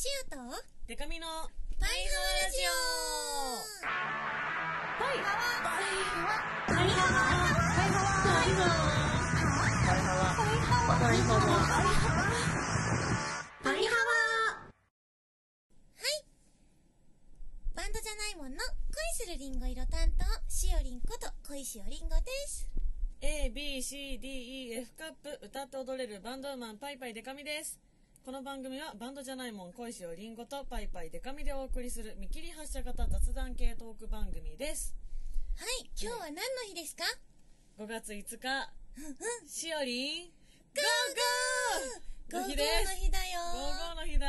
シオとデカミのパイハワラジオ。パイハパイハワパイハワパイハワパイハワパイハワはいバンドじゃないもんの恋するリンゴ色担当しおりんこと恋しおりんごです A, B, C, D, E, F カップ歌って踊れるバンドマンパイパイデカミですこの番組はバンドじゃないもん恋汐りんごとぱいぱいでか美でお送りする見切り発車型雑談系トーク番組です。はい今日は何の日ですか？5月5日。うんうん。しおり。んゴーゴーゴーゴーの日だよ。ゴーゴーの日だ。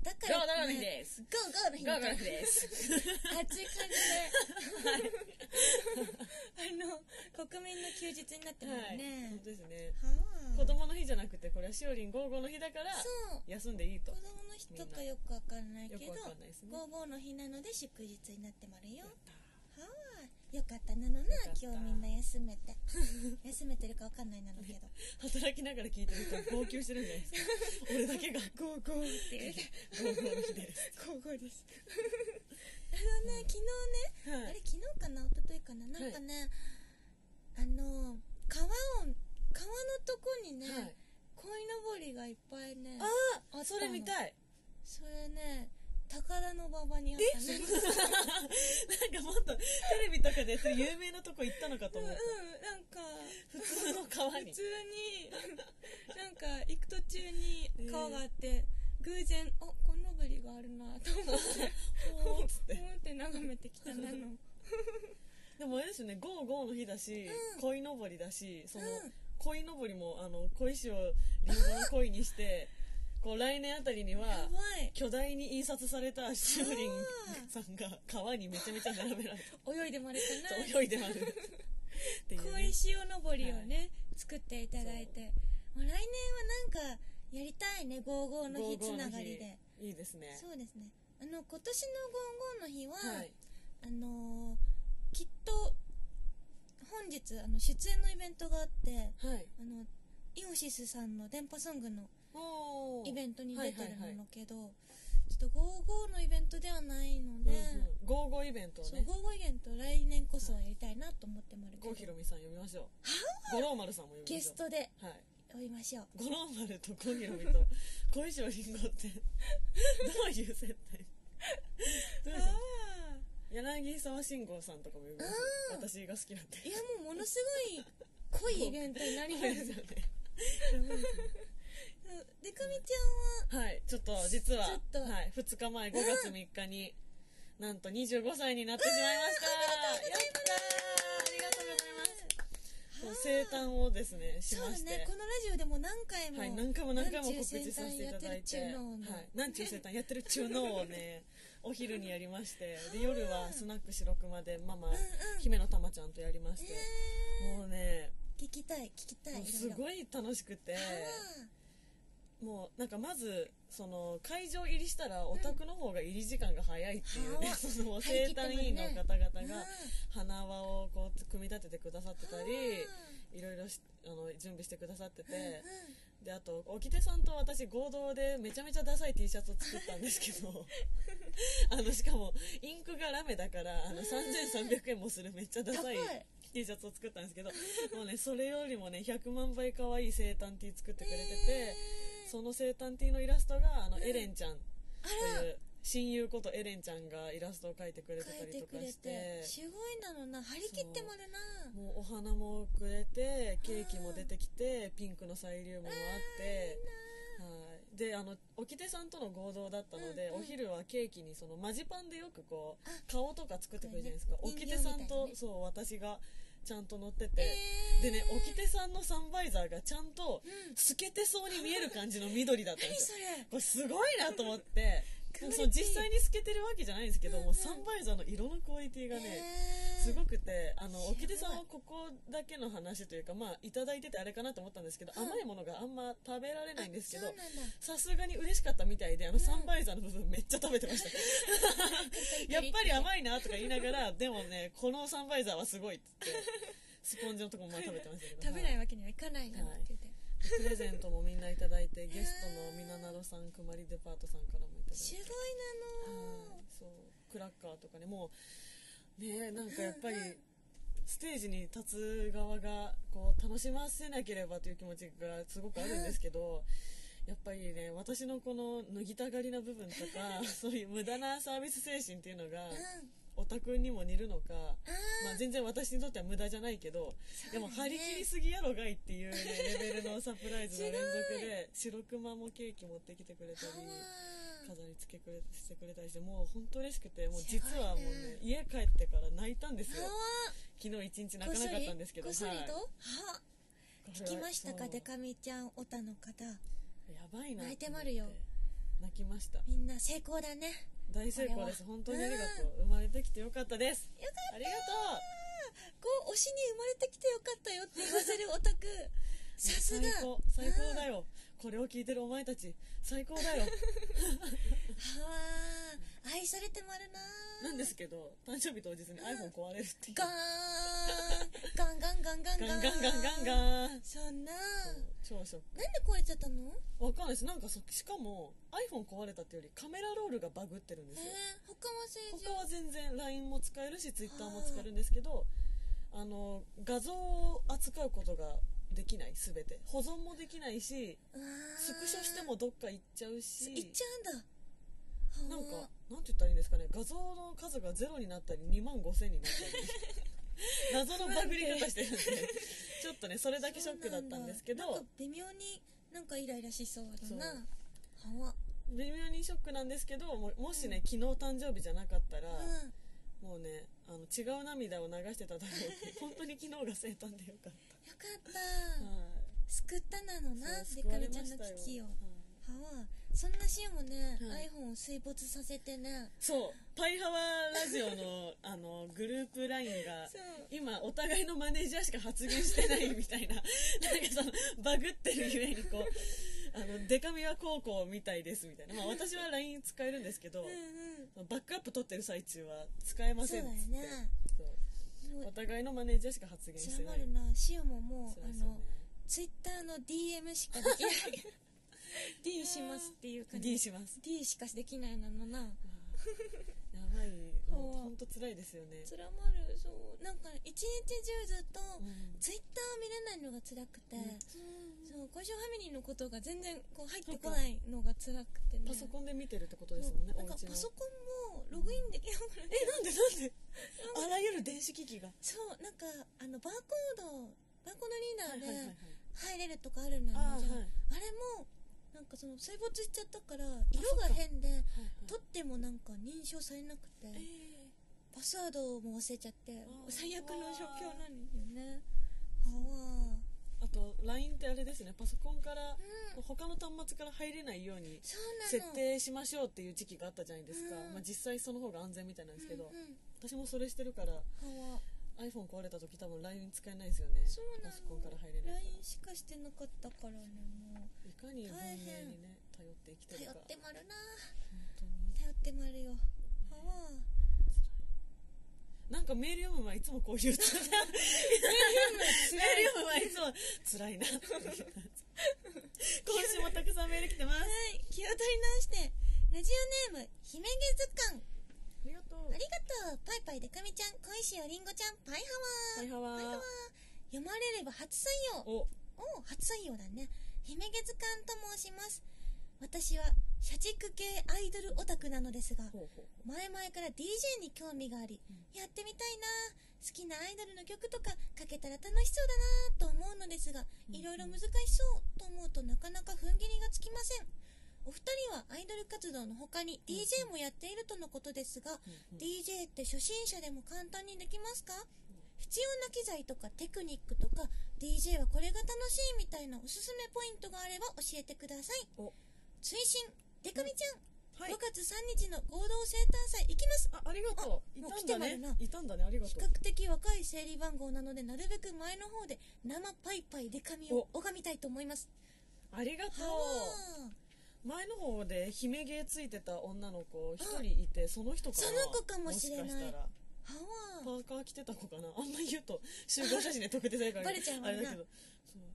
だからゴーゴーの日です。ゴーゴーの日ゴーゴーの日です。熱い感じであの国民の休日になってるもんはい。ね本当ですね。はあ子供の日じゃなくてこれはしおりんゴーゴーの日だからそう。休んでいいと。子供の日とかよくわかんないけどゴーゴーの日なので祝日になってまるよよかった。なのな今日みんな休めて。休めてるかわかんないなのけど。働きながら聞いてる人は号泣してるんじゃないですか。俺だけがゴーゴーって。言 うゴーゴーの日です。ゴーゴーです。あのね昨日ね、はい。あれ昨日かな？一昨日かな？なんかね、あの川を川のとこにね、はい。鯉のぼりがいっぱいねあああそれ見たい。それね高田の馬場にあったね。なんかもっとテレビとかで有名なとこ行ったのかとうん思った。うんなんか普通の川に。普通になんか行く途中に川があって、偶然あこのぼりがあるなと思って。おーっつって。思って眺めてきたなの。でもあれですよね。ゴーゴーの日だしうん。鯉のぼりだしそのうん。鯉のぼりもあの鯉師をリンゴの鯉にしてこう来年あたりには巨大に印刷されたしおりんさんが川にめちゃめちゃ並べられて泳いでまるかな。泳いでまる。っていうね。小石塩のぼりをね、作っていただいて。もう。来年はなんかやりたいねゴーゴーの日つながりで。いいですね。そうですね。あの今年のゴーゴーの日は、はい。あのーきっと本日あの出演のイベントがあってはい。あのイオシスさんの電波ソングのイベントに出てるはいはいはい。んだけど、ちょっとゴーゴーのイベントではないので、うんうん。ゴーゴーイベントをね。そうゴーゴーイベント来年こそはやりたいなと思ってまるけど郷ひろみさん呼びましょう。五郎丸さんも呼びましょう。ゲストで。はい。呼びましょう。五郎丸と郷ひろみと小 石りんごって。どういう接待どういう柳沢慎吾さんとかも呼びましょう。私が好きなんで。ーいやもうものすごい濃いイベントになりますよ ね でかみちゃんは？はいちょっと実はちょっと。はい、2日前5月3日に、なんと25歳になってしまいました。やったー。ありがとうございます。そう生誕をですねしそうだましてね。このラジオでも何回も、はい、何回も何回も告知させていただいて、はい、なんちゅう生誕やってるっちゅうのをね、お昼にやりまして、で夜はスナック白熊でママ、うん姫野玉ちゃんとやりまして、えもうね、ー、聞きたい聞きたい。すごい楽しくて、もうなんかまず、その会場入りしたらオタクの方が入り時間が早いっていうね、はあその張生誕委員の方々うん。が花輪をこう組み立ててくださってたり、いろいろしあの準備してくださってて、であと沖手さんと私合同でめちゃめちゃダサい T シャツを作ったんですけど あのしかもインクがラメだからあの3300円もするめっちゃダサい T シャツを作ったんですけどもうねそれよりもね100万倍可愛い生誕 T 作ってくれてて、その生誕 T のイラストがあのエレンちゃん。という親友ことエレンちゃんがイラストを描いてくれてたりとかして。てすごいなのな。張り切ってもるな。もうお花もくれてケーキも出てきてピンクのサイリウムもあって、はい、であの沖手さんとの合同だったので、うんうん。お昼はケーキにそのマジパンでよくこうあ顔とか作ってくれるじゃないですか、ね。沖手さんと、ねそう私がちゃんと乗ってて、えー。でね沖手さんのサンバイザーがちゃんとうん。透けてそうに見える感じの緑だったんですよ。何それ。これすごいなと思ってそう実際に透けてるわけじゃないんですけど、うんうん。もうサンバイザーの色のクオリティがね、えー。すごくてあの沖出さんはここだけの話というかまあいただいててあれかなと思ったんですけど、うん甘いものがあんま食べられないんですけどさすがに嬉しかったみたいであのサンバイザーの部分 めっちゃ食べてました。やっぱり甘いなとか言いながらでもねこのサンバイザーはすごいって言ってスポンジのとこもまあ食べてましたけど。食べないわけにはいかないなって言って、プレゼントもみんないただいてゲストのみななろさんくまりデパートさんからもいただいて。すごいなのはいそう。クラッカーとかねもうねなんかやっぱりステージに立つ側がこう楽しませなければという気持ちがすごくあるんですけどやっぱりね私のこの脱ぎたがりな部分とか そういう無駄なサービス精神っていうのがうんオタクにも似るのか、あまあ、全然私にとっては無駄じゃないけどでも張り切りすぎやろがいっていう、ね、レベルのサプライズの連続で白熊もケーキ持ってきてくれたりあ飾り付けくれしてくれたりしてもう本当嬉しくてもう実ね。はもうね家帰ってから泣いたんですよ。は昨日一日泣かなかったんですけどこっそりは聞きましたかデカミちゃんオタの方。やばいな泣いてまるよ。泣きました。みんな成功だね大成功です。本当にありがとう。生まれてきてよかったです。よかったありがとこう推しに生まれてきてよかったよって言わせるオタク。うさすが。最高。最高だよこれを聞いてるお前たち最高だよ。は あ愛されてまるななんですけど誕生日当日に iPhone 壊れるっていう。ガーン。ガンガンガンガンガン。ガンガンガンガンそんな。超ショック。なんで壊れちゃったの？わかんないです。なんかそしかも iPhone 壊れたっていうよりカメラロールがバグってるんですえよー、他は正常他は全然 LINE も使えるし Twitter も使えるんですけどあの画像を扱うことができない全て。保存もできないしスクショしてもどっか行っちゃうし。行っちゃうんだ。なんはあ。かなんて言ったらいいんですかね。画像の数がゼロになったり2万5000になったり。謎のバグり方してるんで。ちょっとねそれだけショックだったんですけど。微妙になんかイライラしそうだな。微妙にショックなんですけどももしね昨日誕生日じゃなかったら、うんもうねあの違う涙を流してただろうって本当に昨日が生誕でよかっよかった。た、はい。救ったなのなそうデカミちゃんの危機を。はそんなシオもね、はい。iPhone を水没させてね。そう。パイハワラジオの あのグループ LINE がそう。今お互いのマネージャーしか発言してないみたいな。なんかそのバグってるゆえにこうあのデカミは高校みたいですみたいな、まあ、私は LINE 使えるんですけど、うんうん。バックアップ取ってる最中は使えませんっつって。ね。そう。お互いのマネージャーしか発言知してない。な。シオももうあ辛いですよね。のツイッターの DM しかできない。D しますっていう感じ。D します。D しかできないなのな本当辛いですよね。つらまる。そう。なんか一日中ずっとうん。ツイッター見れないのが辛くて、うん。そう。小石ファミリーのことが全然こう入ってこないのが辛くてね。パソコンで見てるってことですもんねなんかパソコンもログインできなくなっえなんでなんで？あらゆる電子機器が。そう。なんかあのバーコードバーコードリーダーで入れるとかあるのよ、あれもなんかその水没しちゃったから色が変ではいはい。取ってもなんか認証されなくて。えーパスワードも忘れちゃって。ー最悪の状況なんですよねあと LINE ってあれですね。パソコンからうん。他の端末から入れないように設定しましょうっていう時期があったじゃないですか、うん。まあ、実際その方が安全みたいなんですけど、うんうん。私もそれしてるから iPhone 壊れた時多分 LINE 使えないですよね。そうなパソコンからの入れない LINE しかしてなかったからね。もういかに文大明変にね頼って生きてるか。頼ってまるな。本当に。頼ってまるよ。はわなんかメール読む前いつもこういうメール読む前い。つも辛いな。今週もたくさんメール来てます。はい。気を取り直してラジオネーム姫毛図鑑。ありがとう。ありがとう。パイパイでかみちゃん小石よりんごちゃんパイハワパイハワパイハワ読まれれば初採用。お。お初採用だね。姫毛図鑑と申します私は社畜系アイドルオタクなのですが前々から DJ に興味があり、やってみたいな好きなアイドルの曲とかかけたら楽しそうだなと思うのですがうん。いろいろ難しそうと思うとなかなか踏ん切りがつきません。お二人はアイドル活動の他に DJ もやっているとのことですが、DJ って初心者でも簡単にできますか？必要な機材とかテクニックとか DJ はこれが楽しいみたいなおすすめポイントがあれば教えてくださいお追伸デカミちゃん、はい。5月3日の合同生誕祭行きます。あありがとう。いたんだね。いたんだね。ありがとう。比較的若い整理番号なのでなるべく前の方で生パイパイデカミを拝みたいと思います。ありがとはう前の方で姫毛ついてた女の子一人いてその人かなその子かもしれない。もしかしたら。パーカー着てた子かな。あんま言うと集合写真で特定されるから。バレちゃうもんな。あれだけど。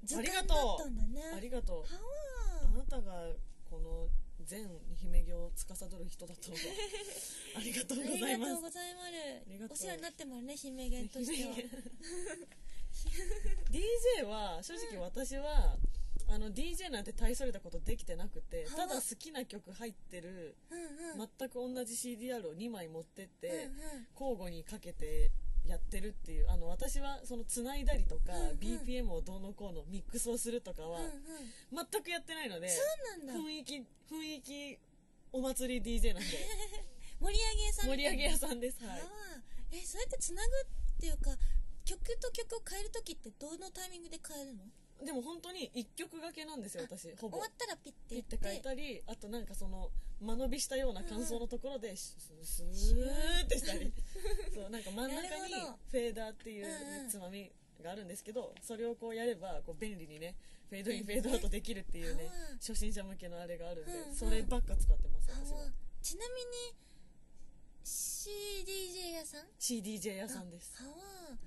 図そうありがとうありがとう。はあなたがこの全姫行を司る人だったのかありがとうあございます。ありがとうございます。お世話になってもらうね姫弦としては。DJ は正直私は、あの DJ なんて大それたことできてなくてはただ好きな曲入ってるうんうん。全く同じ CDR を2枚持ってって、うんうん。交互にかけてやってるっていうあの私はその繋いだりとか、うんうん。BPM をどうのこうのミックスをするとかは全くやってないので、雰囲気雰囲気お祭り DJ なんで。盛り上げ屋さん盛り上げ屋さんですはい。えそうやってつなぐっていうか曲と曲を変える時ってどのタイミングで変えるの？でも本当に1曲掛けなんですよ私ほぼ。終わったらピッてピッ言って。て書いたりあとなんかその間延びしたような感想のところでススーってしたり。そうなんか真ん中にフェーダーっていうつまみがあるんですけどそれをこうやればこう便利にねフェードインフェードアウトできるっていうねうん。初心者向けのあれがあるんでそればっか使ってますあ私は。ちなみに CDJ 屋さん？CDJ 屋さんです。はわ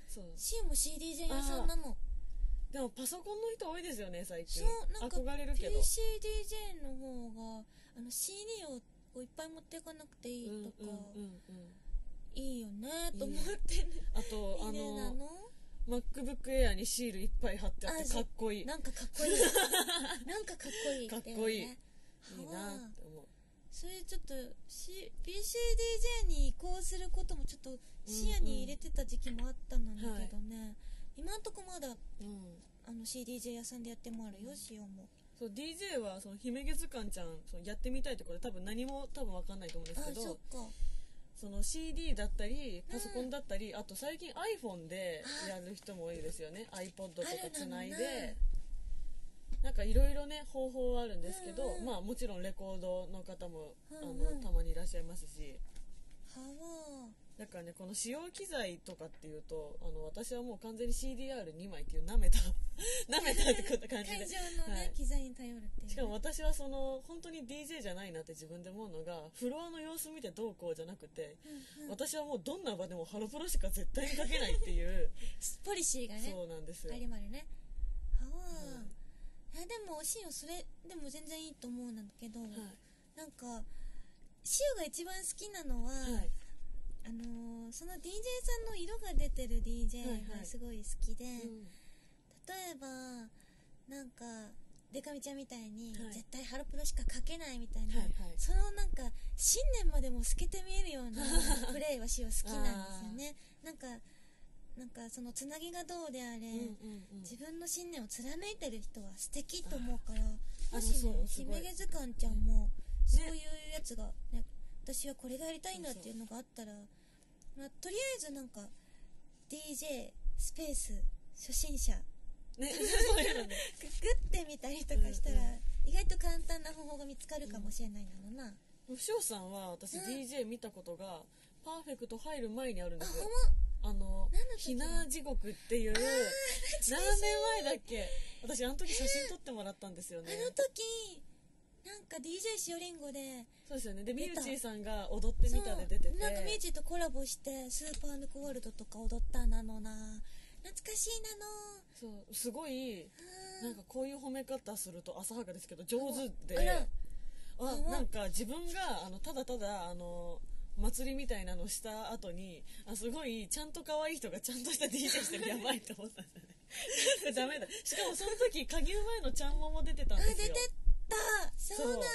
そう。シオも CDJ 屋さんなのでもパソコンの人多いですよね最近。そうなんか憧れるけど。PCDJ の方があの CD をいっぱい持っていかなくていいうんうんとか、うんうん。いいよねと思って。ね。あとあのの？MacBook Air にシールいっぱい貼ってあってかっこいい。なんかかっこいい。なんかかっこいいかっこいい。いいなって思う。それちょっと、C、PCDJ に移行することもちょっと視野に入れてた時期もあったんだけどね、今んとこまだうん。あの CDJ 屋さんでやってもあるよ、シオも。そう DJ はその姫月館ちゃんそのやってみたいところで多分何も多分分かんないと思うんですあけどそっか。その CD だったりパソコンだったり、あと最近 iPhone でやる人も多いですよね。iPod とかつないあるで。なんかいろいろね方法はあるんですけど、うんうん。まあもちろんレコードの方も、うんうん。あのたまにいらっしゃいますし。はわだからねこの使用機材とかっていうとあの私はもう完全に CDR2 枚っていう舐めた 舐めたってこと感じで。会場のね、はい。機材に頼るっていうね、しかも私はその本当に DJ じゃないなって自分で思うのがフロアの様子見てどうこうじゃなくて、うんうん。私はもうどんな場でもハロプロしか絶対にかけないっていう。ポリシーがねそうなんですよ。ありまるね。はわ、いやでもシオそれでも全然いいと思うんだけど、はい。なんかシオが一番好きなのは、はいあのーその DJ さんの色が出てる DJ はいはい。がすごい好きで、うん。例えばなんかデカミちゃんみたいに、はい。絶対ハロプロしか書けないみたいな、はいはい。そのなんか信念までも透けて見えるような プレイはしは好きなんですよね。なんかなんかそのつなぎがどうであれ、うんうんうん。自分の信念を貫いてる人は素敵と思うからあもしね姫月館ちゃんもそういうやつがね私はこれがやりたいんだっていうのがあったら、まあ、とりあえずなんか DJ スペース初心者ねそういうのね。ググってみたりとかしたら、意外と簡単な方法が見つかるかもしれないのだな、お塩さんは私うん。DJ 見たことがパーフェクト入る前にあるんであすよあのひな地獄っていう何年前だっけ？私あの時写真撮ってもらったんですよね。あの時なんか DJ しおりんごでそうですよね。でミューチーさんが踊ってみたで出てて。なんかミュージとコラボしてスーパーヌクワールドとか踊ったなのな。懐かしいなの。そう。すごいうん。なんかこういう褒め方すると浅はかですけど上手で。あなんか自分があのただただあの祭りみたいなのした後にあすごいちゃんと可愛い人がちゃんとした DJ してるやばいって思ったんですよねダメだ。しかもその時影前のちゃんもも出てたんですよ。あ出てた。そうだ。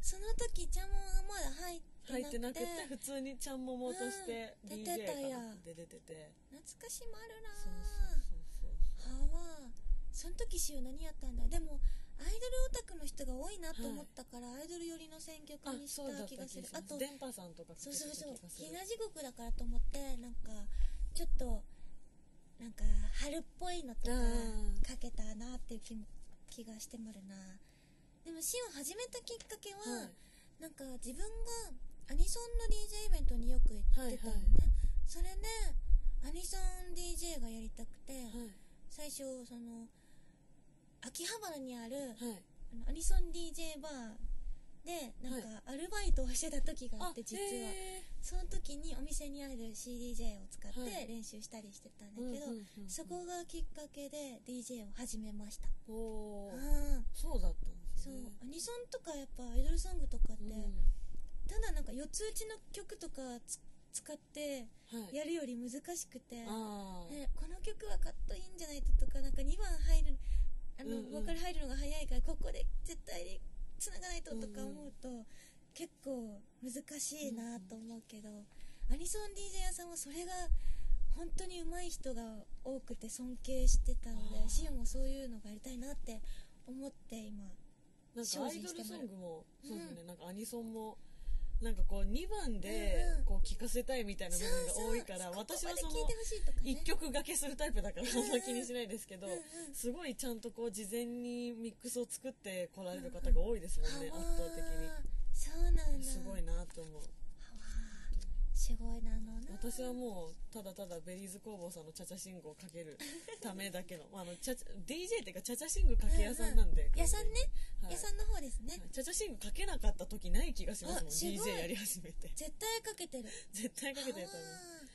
その時ちゃんもがまだ入ってなくて。入ってなくて普通にちゃんももとして出てたかやなって出てて。懐かしまるな。そうそうそうはわその時しお何やったんだ？でもアイドルオタクの人が多いなと思ったから、アイドル寄りの選曲あにしたた気がする。あと電波さんとかそうそうそう。ひな地獄だからと思ってなんかちょっとなんか春っぽいのとかうん。かけたなっていう気も気がしてもるなでもシオ始めたきっかけは、はい。なんか自分がアニソンの DJ イベントによく行ってたのね、はいはい。それでアニソン DJ がやりたくて、はい。最初その秋葉原にある、はい。あのアニソン DJ バーでなんかアルバイトををしてた時があって実は。へその時にお店にある CDJ を使っはい。て練習したりしてたんだーけど、そこがきっかけで DJ を始めました。おー。うん。そうだったそうねアニソンとかやっぱアイドルソングとかって、うん。ただなんか四つ打ちの曲とかつ使ってはい。やるより難しくて、あー。ね、この曲はカットインじゃないととかなんか2番入るあの、うんうん。ボーカル入るのが早いからここで絶対につながないととか思うと、結構難しいなと思うけど、アニソン DJ 屋さんはそれが本当に上手い人が多くて尊敬してたのでシオもそういうのがやりたいなって思って今なんかアイドルソングもうん。そうですね、なんかアニソンもなんかこう2番でこう聴かせたいみたいな部分が多いから私はそのここまで聞いてほしいとかね。1曲掛けするタイプだからあんま気にしないですけどすごいちゃんとこう事前にミックスを作って来られる方が多いですもんね圧倒的に。すごいなと思うすごいなのな。私はもうただただベリーズ工房さんのチャチャシングをかけるためだけの。まああのチャチャ DJ っていうかチャチャシングかけ屋さんなんで、うん。うん屋さんね、はい。屋さんの方ですね、チャチャシングかけなかった時ない気がしますもん。あす DJ やり始めて。絶対かけてる。絶対かけてると思う。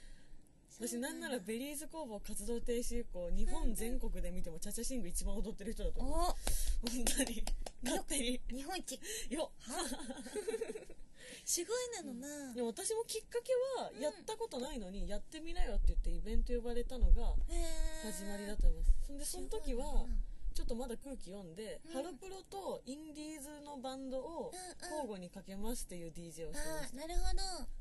私なんならベリーズ工房活動停止以降日本全国で見てもチャチャシング一番踊ってる人だと思う。お。本当に。勝手に。日本一。よ すごいなのな。でも私もきっかけはやったことないのにやってみなよって言ってイベント呼ばれたのが始まりだと思います。そんでその時はちょっとまだ空気読んで、うん。ハロプロとインディーズのバンドをうんうん。交互にかけますっていう DJ をしてました。あーなるほ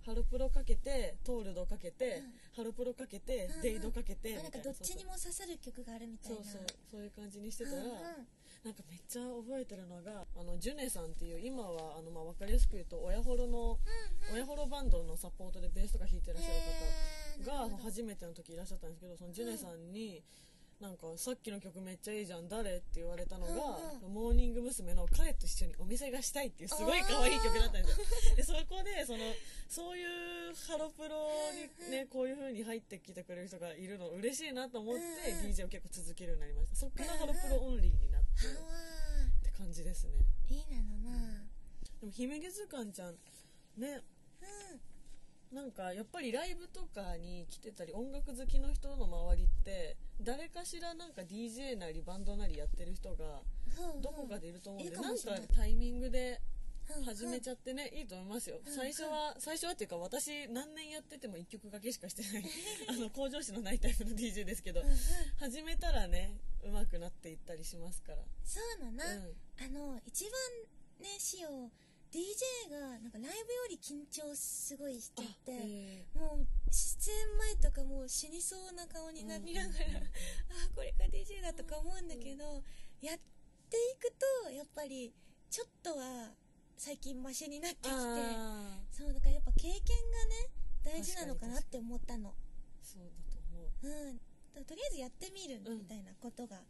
ど。ハロプロかけてトールドかけて、うん。ハロプロかけて、うんうん。デイドかけてあなんかみたいな。どっちにも刺さる曲があるみたいな。そうそう。そういう感じにしてたら、うんうんなんかめっちゃ覚えてるのがあのジュネさんっていう今はあの、まあ、分かりやすく言うと親ホロの親ホロバンドのサポートでベースとか弾いてらっしゃる方が初めての時いらっしゃったんですけどそのジュネさんに、なんかさっきの曲めっちゃいいじゃん誰って言われたのが、うんモーニング娘。の彼と一緒にお店がしたいっていうすごい可愛い曲だったんですよ。でそこでそのそういうハロプロにねこういう風に入ってきてくれる人がいるの嬉しいなと思ってうん DJ を結構続けるようになりました。そっからハロプロオンリーになってはって感じですね。ーいいなのな。でも姫月図鑑ちゃんね。うん。なんかやっぱりライブとかに来てたり音楽好きの人の周りって誰かしらなんか DJ なりバンドなりやってる人がどこかでいると思うんで、なんかタイミングでうん始めちゃってね、いいと思いますよ、うん最初は最初はっていうか私何年やってても1曲だけしかしてない あの向上心のないタイプの DJ ですけど、始めたらね上手くなっていったりしますから。そうだな、うん。あの一番ねしお DJ がなんかライブより緊張すごいしちゃって、え。もう出演前とかもう死にそうな顔になりながら、あこれが DJ だとか思うんだけど、やっていくとやっぱりちょっとは最近マシになってきてあー。そうだからやっぱ経験がね大事なのかなって思ったの。そうだと思ううんとりあえずやってみるうんみたいなことが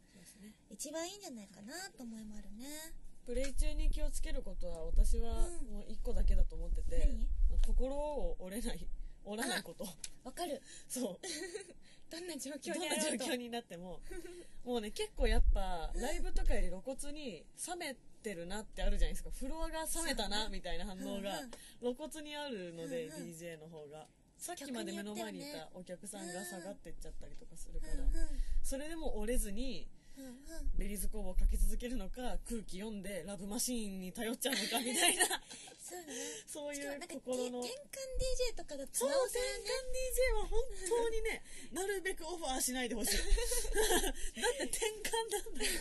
一番いいんじゃないかなと思いもあるね。プレイ中に気をつけることは私はうん。もう1個だけだと思ってて、何？心を折れない折らないこと。わかる。そう。どんな状況どんな状況になっても。もうね結構やっぱライブとかより露骨に冷めてるなってあるじゃないですか。フロアが冷めたなみたいな反応が露骨にあるので、うんうん。DJ の方がさっきまで目の前にいたお客さんが下がってっちゃったりとかするうんから、それでも折れずにベリーズ工房をかけ続けるのか空気読んでラブマシーンに頼っちゃうのか みたいな。そうそういう心の。て転換 DJ とかだとそうなおさらね転換 DJ は本当にねなるべくオファーしないでほしい。だって転換なんだよ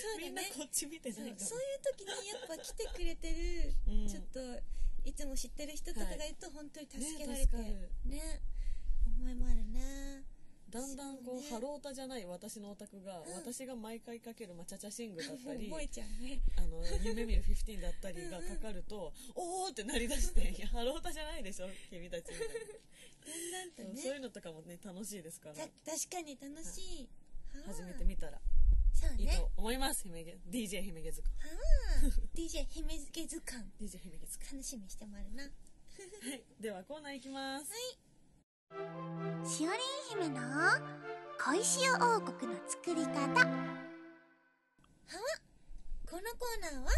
そうだみんなねこっち見てないそういう時にやっぱ来てくれてる、うん。ちょっといつも知ってる人とかがい。ると本当に助けられて。ねね。思いもあるねだんだんこうね。ハロータじゃない私のオタクが、うん。私が毎回かける、まあ、チャチャシングだったり 覚えちゃうね。あの夢見る15だったりがかかると、おーってなりだして いやハロータじゃないでしょ君たちみたいなだんだんとね。そういうのとかもね楽しいですから。た確かに楽しい、はめてみたらそうね。いいと思います姫げ DJ 姫げずかはあ DJ 姫付図鑑。DJ 姫げずか楽しみにしてもあるな。はい。ではコーナーいきます、しおりん姫の恋しお王国の作り方。このコーナーは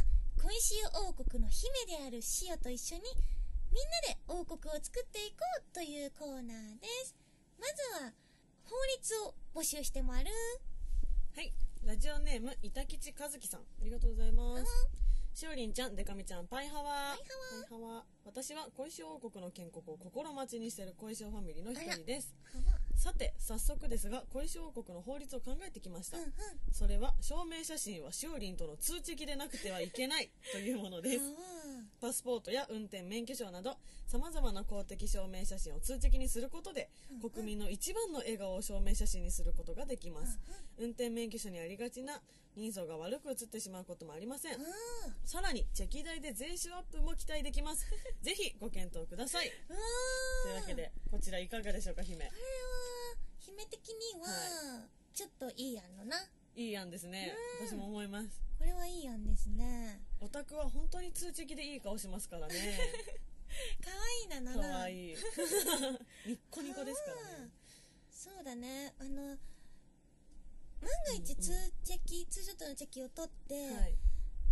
恋恋塩王国の姫である塩と一緒にみんなで王国を作っていこうというコーナーです。まずは法律を募集してもある。はいラジオネーム板吉和樹さん。ありがとうございます。しおりんちゃんでかみちゃんパイハワ。パイハワ私は小石王国の建国を心待ちにしている小石ファミリーの一人です。さて早速ですが小石王国の法律を考えてきました、うんうん。それは証明写真はしおりんとの通知機でなくてはいけないというものです。パスポートや運転免許証などさまざまな公的証明写真を通知機にすることで国民の一番の笑顔を証明写真にすることができます。運転免許証にありがちな人相が悪く写ってしまうこともありません。うん。さらにチェキ代で税収アップも期待できますぜひご検討ください。うん。というわけでこちらいかがでしょうか姫。これは姫的にはちょっといい案のな。いい案ですね。私も思います。これはいい案ですね。オタクは本当に通知機でいい顔しますからね。可愛いなのかな。わいい。ニッコニコですからね。そうだね。あの万が一通チェキ、ツーショットのチェキを取って、はい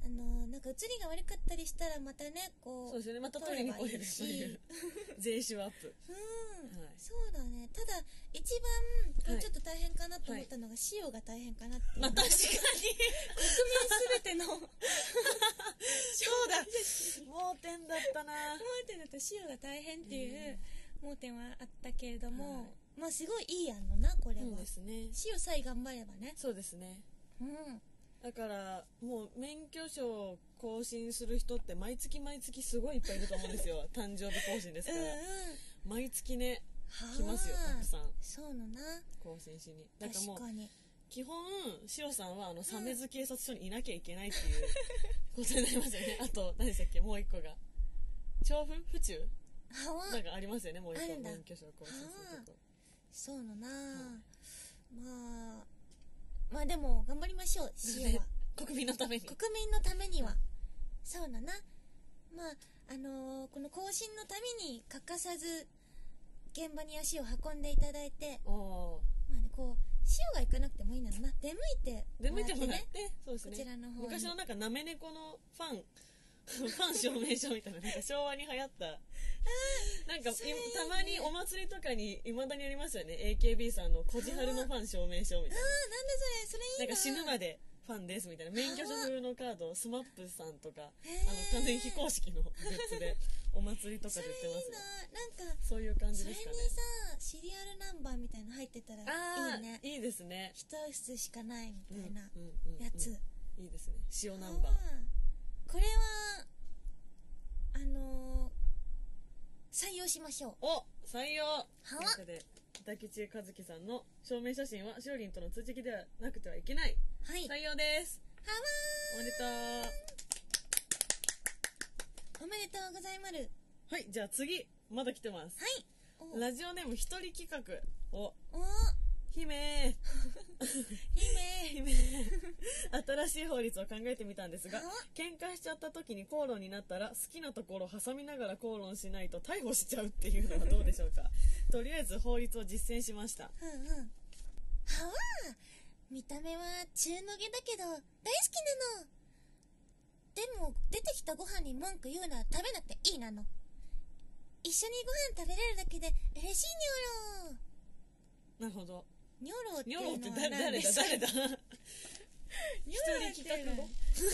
あのなんか写りが悪かったりしたらまたねこうそうですよね。また取りに来れるという税収アップ。うん、はい。そうだね。ただ一番これちょっと大変かなと思ったのが、塩が大変かなっていう、まあ確かに。全ての。そうだ。盲点だったな。盲点だと塩が大変っていう盲点はあったけれども、はい。まあすごいいい案のなこれは、そうですね。塩さえ頑張ればね。そうですね。うんだからもう免許証を更新する人って毎月毎月すごいいっぱいいると思うんですよ。誕生日更新ですから、うんうん。毎月ねはあ。来ますよたくさん。そうのな更新しに。だからもう基本シロさんはあの鮫洲警察署にいなきゃいけないっていう ことになりますよね。あと何でしたっけ？もう一個が。調布？府中？なんかありますよねもう一個。免許証更新するとこ。そうのな、まあまあでも頑張りましょう 塩は。国民のために。国民のためには。そうだな。まああのーこの更新のために欠かさず現場に足を運んでいただいてまあねこう塩が行かなくてもいいんだろうな出向いて出向いてもらっねて。そうですね。こちらの方に。昔のなんかなめ猫のファンファン証明書みたいななんか昭和に流行った。なんかたまにお祭りとかにいまだにありますよね。AKB さんのこじはるのファン証明書みたいあーなんだそれそれいいなななんか死ぬまでファンですみたいな。免許証風のカードスマップさんとかあの完全に非公式のグッズでお祭りとかで売ってますよななんかそういう感じそれにですかね。さシリアルナンバーみたいなの入ってたらいいね。いいですね。一室しかないみたいなやつ、いいですね。塩ナンバー。これはあのー採用しましょう。お採用。はといで和樹さんの証明写真はしおりんとの通知機ではなくてはいけない。はい。採用です。はわおめでとう。ーおめでとうございます。はいじゃあ次まだ来てます。はい。お。ラジオネーム一人企画。お。お。姫姫 姫新しい法律を考えてみたんですがあ喧嘩しちゃった時に口論になったら好きなところを挟みながら口論しないと逮捕しちゃうっていうのはどうでしょうか。とりあえず法律を実践しました。うん。うんはわー見た目は中の下だけど大好きなの。でも出てきたご飯に文句言うなら食べなくていいなの。一緒にご飯食べれるだけで嬉しいなるほど。にょろニニョョロっていうのはロって誰誰何ですだ誰だ？ニ一ョロ人企画。後一人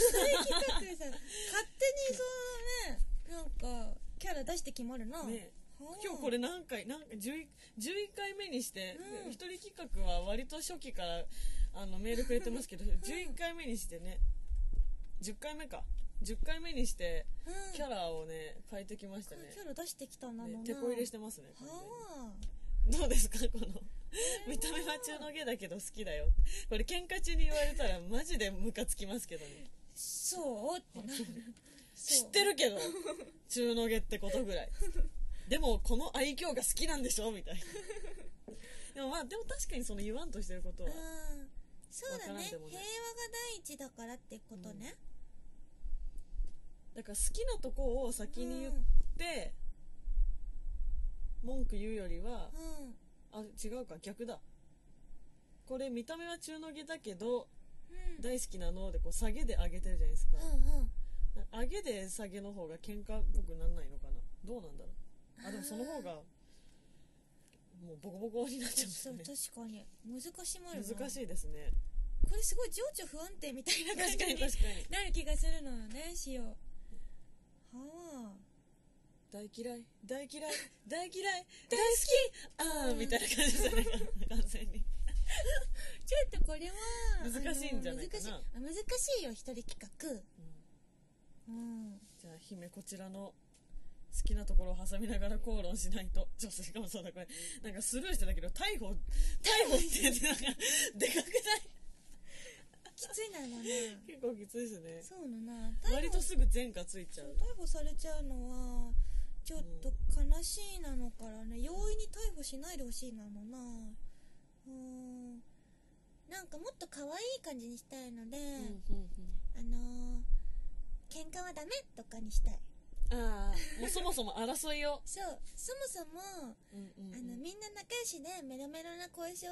企画でさ勝手にそのねなんかキャラ出して決まるな、ねはあ。今日これ何回何回 11, 11回目にして、うん。一人企画は割と初期からあのメールくれてますけど、11回目にしてね10回目か。10回目にしてうん。キャラをね変えてきましたね。キャラ出してきたなのなね手こ入れしてますねどうですかこの？見た目は中の下だけど好きだよ。これ喧嘩中に言われたらマジでムカつきますけどね。そう？ってなる。知ってるけど中の下ってことぐらい。でもこの愛嬌が好きなんでしょ？みたいな。でもまあでも確かにその言わんとしてることはうん。そうだね。平和が第一だからってことね、だから好きなとこを先に言って、文句言うよりはうんあ違うか。逆だ。これ見た目は中の下だけどうん。大好きなのでこう下げで上げてるじゃないですか、うんうん。上げで下げの方が喧嘩っぽくなんないのかな。どうなんだろう。あでもその方がもうボコボコになっちゃうんですそうよね。確かに。難しもあるな。難しいですね。これすごい情緒不安定みたいな感じに。なる気がするのよね塩。はあ大嫌い大嫌い大嫌い大好きああみたいな感じですよね完全に。ちょっとこれは難しいんじゃないかな。あの難しいあ難しいよ一人企画。うん。じゃあ姫こちらの好きなところを挟みながら口論しないと。ちょっとしかもそうだこれなんかスルーしてたけど逮捕逮捕って言ってなんかでかくない？きついなのね。結構きついですね。そうのな。逮捕割とすぐ前科ついちゃう逮捕されちゃうのはちょっと悲しいなのからね容易に逮捕しないでほしいなのな。うん。なんかもっと可愛い感じにしたいので、あのー、喧嘩はダメとかにしたい。うんああもうそもそも争いを、そう。そもそもあのみんな仲良しでメロメロな小石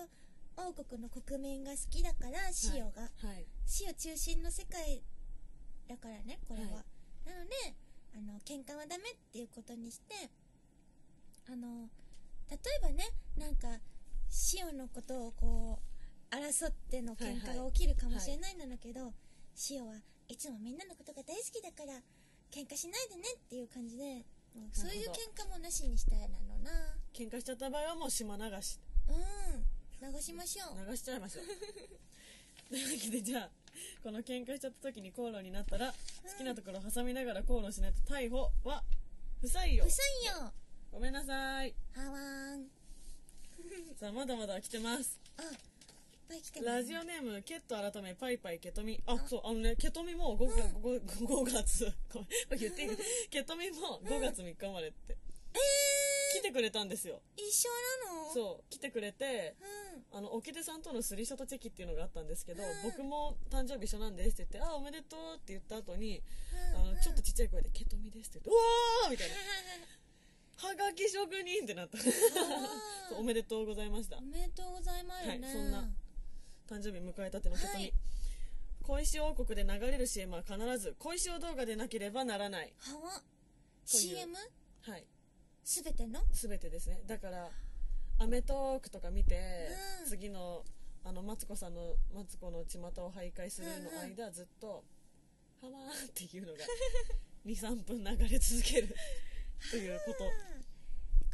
王国の国民が好きだから塩が、はい。塩中心の世界だからねこれは、はい。なのであの喧嘩はダメっていうことにしてあの例えばねなんか塩のことをこう争っての喧嘩が起きるかもしれないんだけど、塩はい。つもみんなのことが大好きだから喧嘩しないでねっていう感じでそういう喧嘩もなしにしたいなのな。喧嘩しちゃった場合はもう島流し。うん。流しましょう。流しちゃいましょう。というわけでじゃあ この喧嘩しちゃった時に口論になったら好きなところ挟みながら口論しないと逮捕は不採用。うさいよごめんなさい。はわーん。さあまだまだ来てます。あいっぱい来てますね。ラジオネームケット改めパイパイケトミ。あそうあのねケトミも 5, が 5, 5月言っていい ケトミも5月3日までって来てくれたんですよ。一緒なの？うそう来てくれてうん。あの沖出さんとのスリーショットチェキっていうのがあったんですけど、うん。僕も誕生日一緒なんですって言って「あおめでとう」って言った後に、うんあのちょっとちっちゃい声で「ケトミです」って言って「うわー!」みたいな「はがき職人!」ってなった。おめでとうございました。おめでとうございますね、はいそんな誕生日迎えたてのケトミ、はい。小石王国で流れる CM は必ず小石王動画でなければならない。はわ。CM はいすべての？全てですね。だから『アメトーーク』とか見て、うん。次のあのマツコさんのマツコの巷を徘徊するの間、ずっと「はわー」っていうのが 23分流れ続ける。ということ。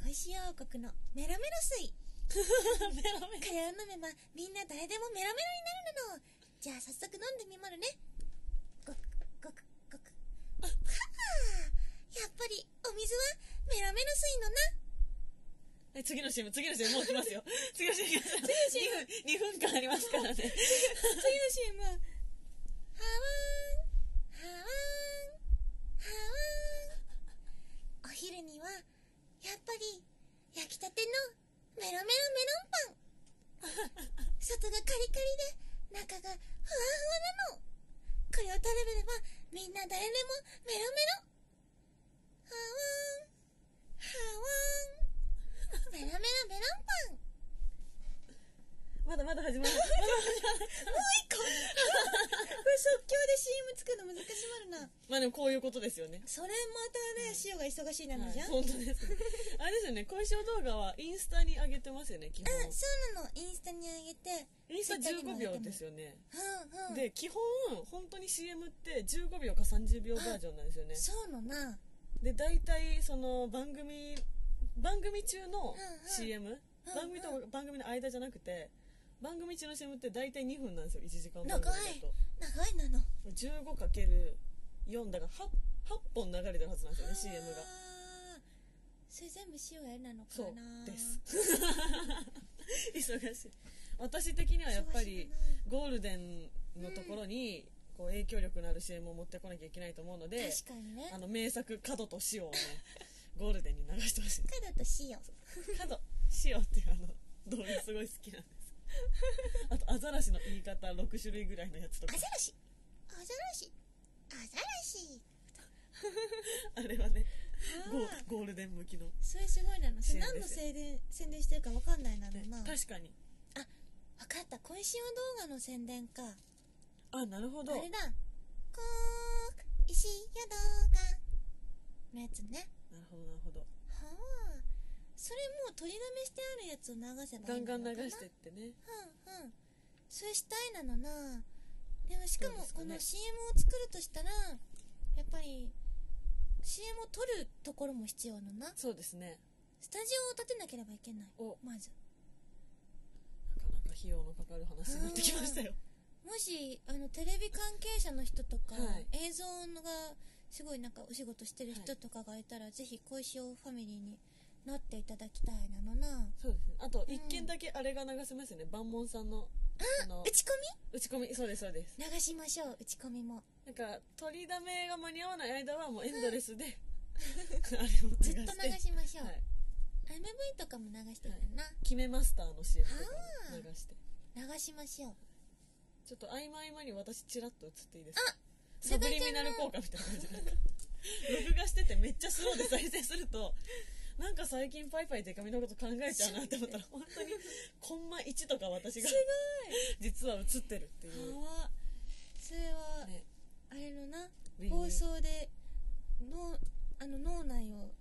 小石王国のメロメロ水。メロメロ。これを飲めばみんな誰でもメロメロになるの。じゃあ早速飲んでみまるね。ごくごくやっぱりお水はメロメロ水のな。はい次の CM 次の CM もう来ますよ。次の CM 2分2分間ありますからね。次の CM ははわーんはわーんはわーんお昼にはやっぱり焼きたてのメロメロメロンパン。外がカリカリで中がふわふわなの。これを食べればみんな誰でもメロメロんはわんメロメロメロン。パン。まだまだ始まるもう一個これ即興で CM 作るの難しまるなまあでもこういうことですよねそれまたね塩が忙しいなのじゃん、本当ですあれですよね小石王動画はイン。スタに上げてますよね基本うん、そうなのイン。スタに上げてイン。スタ15秒ですよねうんうんで基本本当に CM って15秒か30秒バージョン。なんですよねそうのなで大体その番組番組中のうんうん。CM、うん番組と番組の間じゃなくて番組中の CM って大体2分なんですよ1時間番長組だいと。長い。なの。15×4 だから 8, 8本流れてるはずなんですよね CM が。それ全部塩やるなのかそうなです。忙しい。私的にはやっぱりゴールデンのところにこう影響力のある CM を持ってこなきゃいけないと思うので確かにね。あの名作「角と塩」をね ゴールデンに流してほしい。角と塩。角塩っていうあの動画すごい好きなんです あとアザラシの言い方6種類ぐらいのやつとか。アザラシ。アザラシ。アザラシ。あれはねゴーゴールデン向きのそれすごいなの。それ何の宣伝宣伝してるか分かんないなのな。確かに分かった小石用動画の宣伝かあなるほど。あれだこ石よ動画のやつね。なるほどなるほど。はあ。それもう取りだめしてあるやつを流せばガンガいいのかな。ン流してってね。うんうん。そういうスタイルなのな。でもしかもこの CM を作るとしたらやっぱり CM を撮るところも必要なのな。そうですね。スタジオを建てなければいけない。お。まず。なかなか費用のかかる話になってきましたよもしあのテレビ関係者の人とか、はい。映像がすごいなんかお仕事してる人とかがいたら、ぜひ小石尾ファミリーになっていただきたいなのな。そうですね。あと一件だけあれが流せますよね。万門さんのあの打ち込打ち込み。そうですそうです。み流しましょう打ち込みも。なんか取りだめが間に合わない間はもうエンドレスで、あれも流ずっと流しましょう、はい、MV とかも流してるな、決めマスターの CM とかも。流して。流しましょうちょっと合間合間に私チラッと映っていいですあかサブリミナル効果みたいな感じなんか録画しててめっちゃスローで再生するとなんか最近パイパイデカミのこと考えちゃうなって思ったら 本当にコンマ1とか私が実は映ってるっていう、はわそれは、ね、あれのな放送で脳あの脳内を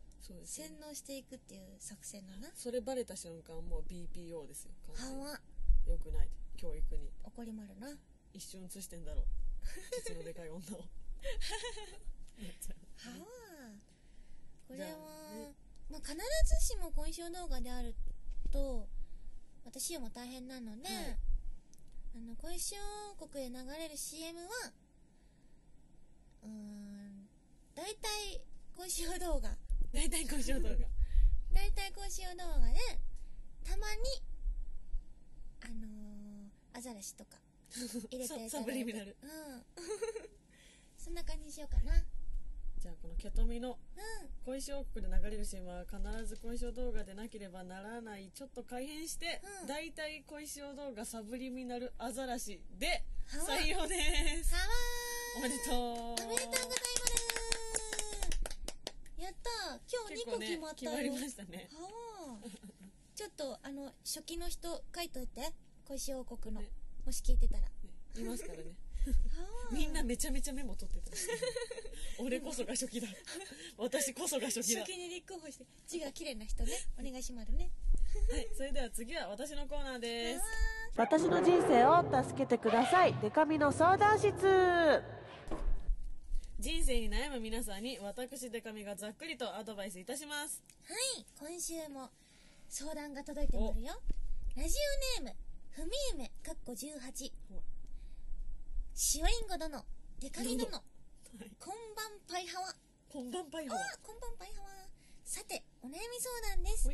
洗脳していくっていう作戦だな。それバレた瞬間もう BPO ですよ完全よくない教育に。怒りまるな。一瞬映してんだろう。実のでかい女を。はあ。これはね、まあ、必ずしも今週動画であると私も大変なので、はい。あの今週王国で流れる CM はうーん大体今週動画。大体今週動画。大体今週動画でたまにあのー、アザラシとか 入れていただいて。ササブリミナル。うん。そんな感じにしようかな。じゃあこのケトミのうん。小石王国で流れる CM は必ず小石王動画でなければならない。ちょっと改変して、うん。大体小石王動画サブリミナルアザラシで採用です。おめでとう。おめでとうございます。やった今日2個決まったよ、決まりましたね。はあちょっとあの初期の人書いといて小石王国の、ねもし聞いてたら、ね。いますからね。は あみんなめちゃめちゃメモ取ってた。俺こそが初期だ。私こそが初期だ。初期に立候補して字が綺麗な人ね。お願いしますね。はい。それでは次は私のコーナーです。私の人生を助けてください。デカミの相談室。人生に悩む皆さんに私デカミがざっくりとアドバイスいたしますはい今週も相談が届いておるよラジオネームふみゆめかっこ18おしおりんご殿デカミ殿はい。こんばんぱいはわ。こんばんぱいあはこんばんさてお悩み相談です。こ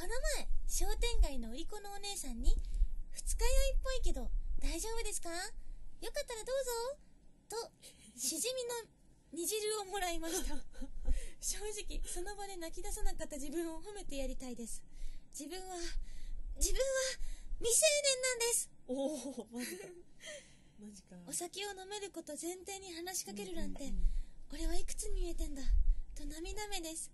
の前商店街の売り子のお姉さんに二日酔いっぽいけど大丈夫ですか？よかったらどうぞ。としじみの煮汁をもらいました。正直その場で泣き出さなかった自分を褒めてやりたいです。自分は自分は未成年なんです。おおマジか。マジかお酒を飲めること前提に話しかけるなんて、うう俺はいくつに見えてんだ。と涙目です。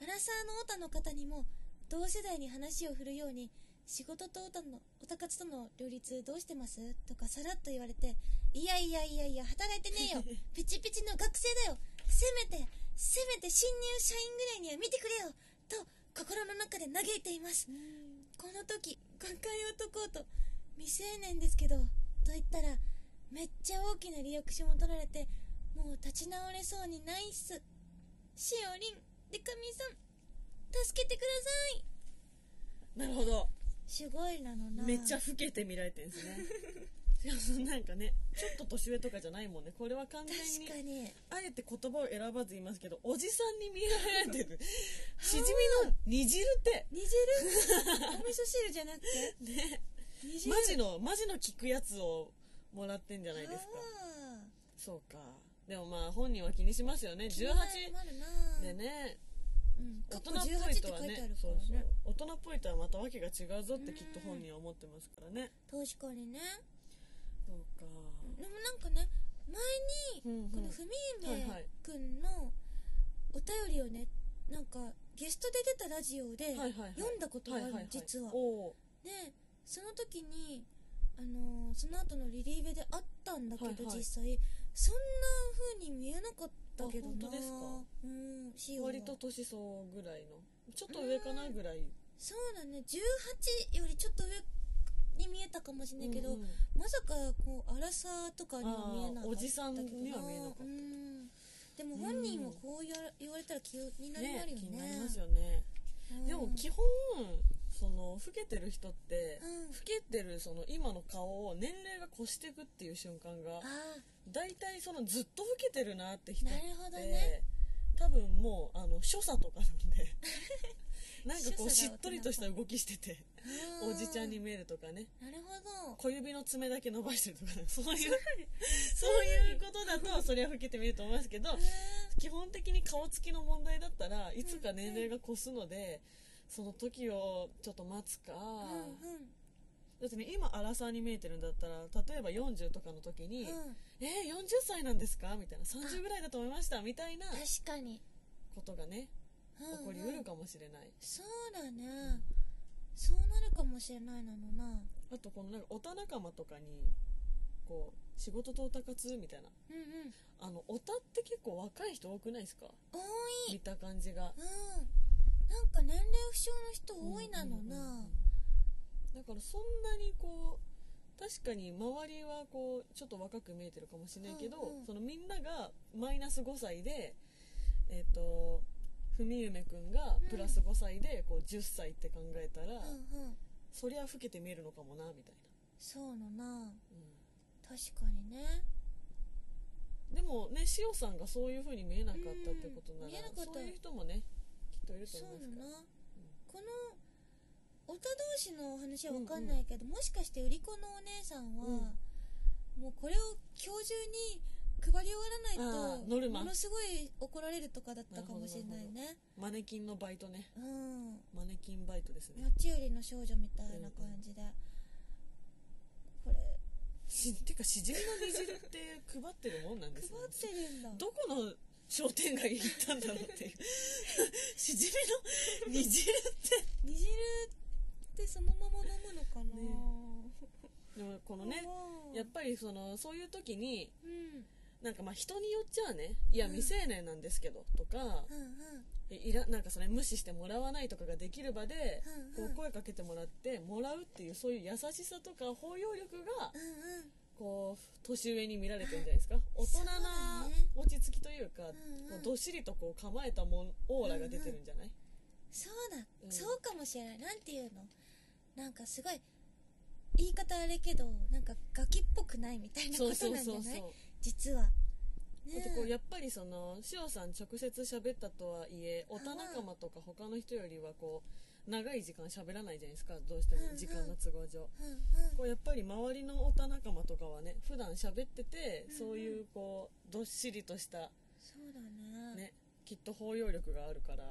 アラサーのオタの方にも同世代に話を振るように仕事とオタのオタ活との両立どうしてます？とかさらっと言われていやいやいやいや働いてねえよ。ピチピチの学生だよ。せめてせめて新入社員ぐらいには見てくれよ。と心の中で嘆いています。この時若い男と未成年ですけどと言ったらめっちゃ大きなリアクションを取られてもう立ち直れそうにないっす。しおりんでかみさん。助けてください。なるほど。すごいなのな。めっちゃ老けて見られてるんですねなんかねちょっと年上とかじゃないもんね。これは完全に確かに。あえて言葉を選ばず言いますけどおじさんに見られてる。しじみの煮汁って。煮汁？お味噌汁じゃなくて？ね。マジのマジの効くやつをもらってんじゃないですか。あそうか。でもまあ本人は気にしますよね。ー18なるな。でね。うん。大人っぽい18ってとはね書いてあるかそうそう。大人っぽいとはまたわけが違うぞってきっと本人は思ってますからね。確かにねでもなんかね前にこのふみゆめはいはいくんのお便りをねなんかゲストで出たラジオで読んだことがあるの実は。でその時にあのーその後のリリーベであったんだけど、はいはい。実際。そんな風に見えなかったけどな。あ本当ですか？うんシオは。割と年相ぐらいの。ちょっと上かなぐらい。そうだね。18よりちょっと上に見えたかもしれないけど、うんうん。まさかこう荒さとかには見えなかったおじさんには見えなかった。うん。でも本人はこう言わ言われたら気になりねなるよね。気になりますよね、うん。でも基本その老けてる人って、うん。老けてるその今の顔を年齢が越していくっていう瞬間があ大体そのずっと老けてるなって人ってなるほどね。多分もうあの所作とかなんで なんかこうしっとりとした動きしててーおじちゃんに見えるとかね。なるほど。小指の爪だけ伸ばしてるとか そういうそういうことだとそれは老けて見えると思いますけど基本的に顔つきの問題だったらいつか年齢が越すのでその時をちょっと待つか、だってね今荒さに見えてるんだったら例えば40とかの時に「うんえー、40歳なんですか?」みたいな「30ぐらいだと思いました」みたいな確かに、ことがね起こりうるかもしれない、そうだね。そうなるかもしれないなのな。あとこのなんかオタ仲間とかにこう仕事とオタ活みたいな。うんうん。あのオタって結構若い人多くないですか？多い。見た感じが。うん。なんか年齢不詳の人多いなのな、うんうんうんだからそんなにこう確かに周りはこうちょっと若く見えてるかもしれないけど、うんうんそのみんながマイナス5歳でえっ、と文夢くん。がプラス5歳でこう10歳って考えたら、うんうん。そりゃ老けて見えるのかもなみたいそうのな。な、確かにね。うんでもねしおさんがそういう風に見えなかったってことなら、うん。見えなかった。そういう人もねきっといるとそう思いますから。だな、このオタ同士の話は分かんないけど、もしかして売り子のお姉さんは、もうこれを今日中に配り終わらないとノルマ。ものすごい怒られるとかだったかもしれないね。マネキンのバイトね。うん。マネキンバイトですね。町売りの少女みたいな感じで、これ。し てかしじみの煮汁って配ってるもんなんですね。配ってるんだ。どこの商店街に行ったんだろうっていう。しじみの煮汁って。煮汁ってそのまま飲むのかな、でもこのねやっぱりそのそういう時にうんなんかまあ人によっちゃねいやうん。未成年なんですけどとか、うんうん。えいらなんかそれ無視してもらわないとかができる場で、うんうん。こう声かけてもらってもらうっていうそういう優しさとか包容力がうんうん。こう年上に見られてるんじゃないですか。大人な落ち着きというか、んうん。こうどっしりとこう構えたもんオーラが出てるんじゃない、そうだ、うん。そうかもしれない。なんていうの？なんかすごい言い方あれけどなんかガキっぽくないみたいなことそうそうなんじゃない？そうそう実は。ってこうやっぱりその塩さん直接喋ったとはいえおた仲間とか他の人よりはこう長い時間喋らないじゃないですか。どうしても時間の都合上、こうやっぱり周りのおた仲間とかはね普段喋ってて、そういうこうどっしりとしたそうだね。ねきっと包容力があるから、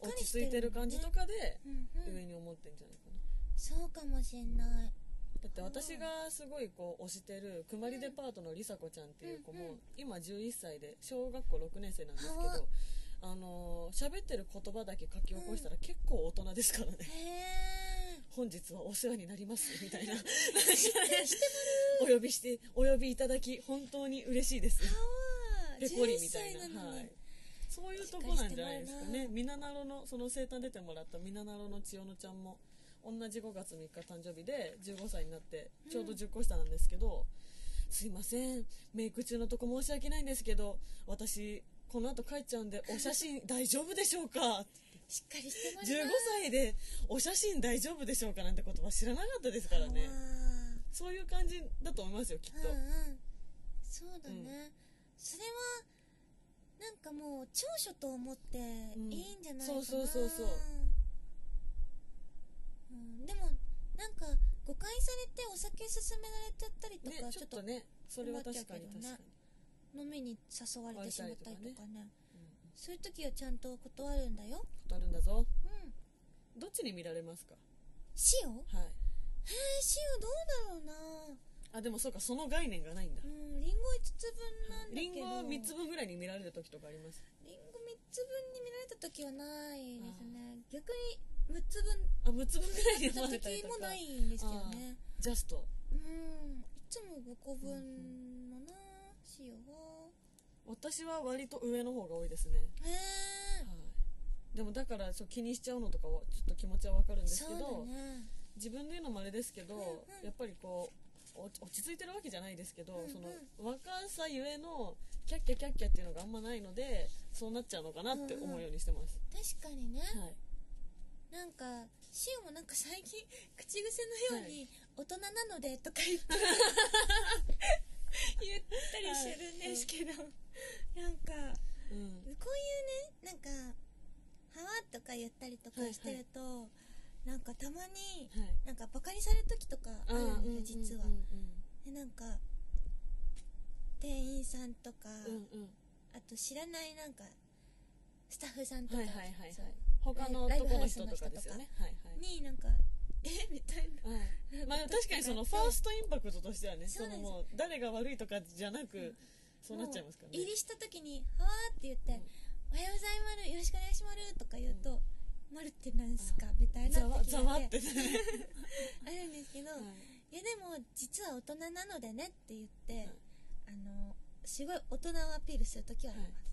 落りち着いてる感じとか、かで上に思ってんじゃないかな、そうかもしんないだって私がすごいこう推してるくまりデパートのりさこちゃんっていう子も、今11歳で小学校6年生なんですけどはあのー喋ってる言葉だけ書き起こしたら結構大人ですからね、本日はお世話になりますみたいな。お呼びしてお呼びいただき本当に嬉しいです。ペコリみたいな。11歳なのに。はい、そういうとこなんじゃないですかね。みな。なろのその生誕出てもらったみななろの千代乃ちゃんも同じ5月3日誕生日で15歳になってちょうど10個下なんですけど、すいません。メイク中のとこ申し訳ないんですけど私この後帰っちゃうんでお写真大丈夫でしょうか？しっかりしてます15歳でお写真大丈夫でしょうかなんて言葉知らなかったですからね。そういう感じだと思いますよきっと、うんうん。そうだね、それはなんかもう長所と思っていいんじゃないかな、うんそうそうそうそううん、でもなんか誤解されてお酒勧められちゃったりとねか、ちょっとちょっとねそれは確かに確かに、飲みに誘われてしまったりとかね。うんそういう時はちゃんと断るんだよ。ことあるんだぞ。うん。どっちに見られますか？塩はい。えー、塩どうだろうな。あでもそうかその概念がないんだ。うんリンゴ5つ分なんだけど。リンゴ3つ分ぐらいに見られる時とかあります？リンゴ3つ分に見られた時はないですね。逆に6つ分。あ6つ分ぐらいに見た思われたりとか時もないんですけどね。ジャスト。うん。いつも5個分のなしよ私は割と上の方が多いですね、うへえはい、でもだからそう気にしちゃうのとかはちょっと気持ちはわかるんですけど、ね。自分で言うのもあれですけど、んうん。やっぱりこうお落ち着いてるわけじゃないですけど、うんうん。その若さゆえのキャッキャキャッキャっていうのがあんまないのでそうなっちゃうのかなって思うようにしてます、確かにね、はいなんかシオもなんか最近 口癖のように「大人なので」とか言って 言ったりするんですけど、なんかうん。こういうねなんか「はわ」とか言ったりとかしてると、なんかたまにはい。なんかバカにされる時とかあるんで実はうんうんでなんか店員さんとか、うんうんうん。あと知らないなんかスタッフさんとか、はいはいはいはい他のライブとこの人人とかですよね。はいはい。になんか「えみたいな。はい。まあ、確かにそのファーストインパクトとしてはねそのもう誰が悪いとかじゃなく、そうなっちゃいますからね。入りした時に「はわ」って言って「おはようございますよろしくお願いします」とか言うと「まるってなんすか?」みたいなざわざわって。ね、あるんですけど、はい。いやでも実は大人なのでねって言って、はいあのすごい大人をアピールする時はあります、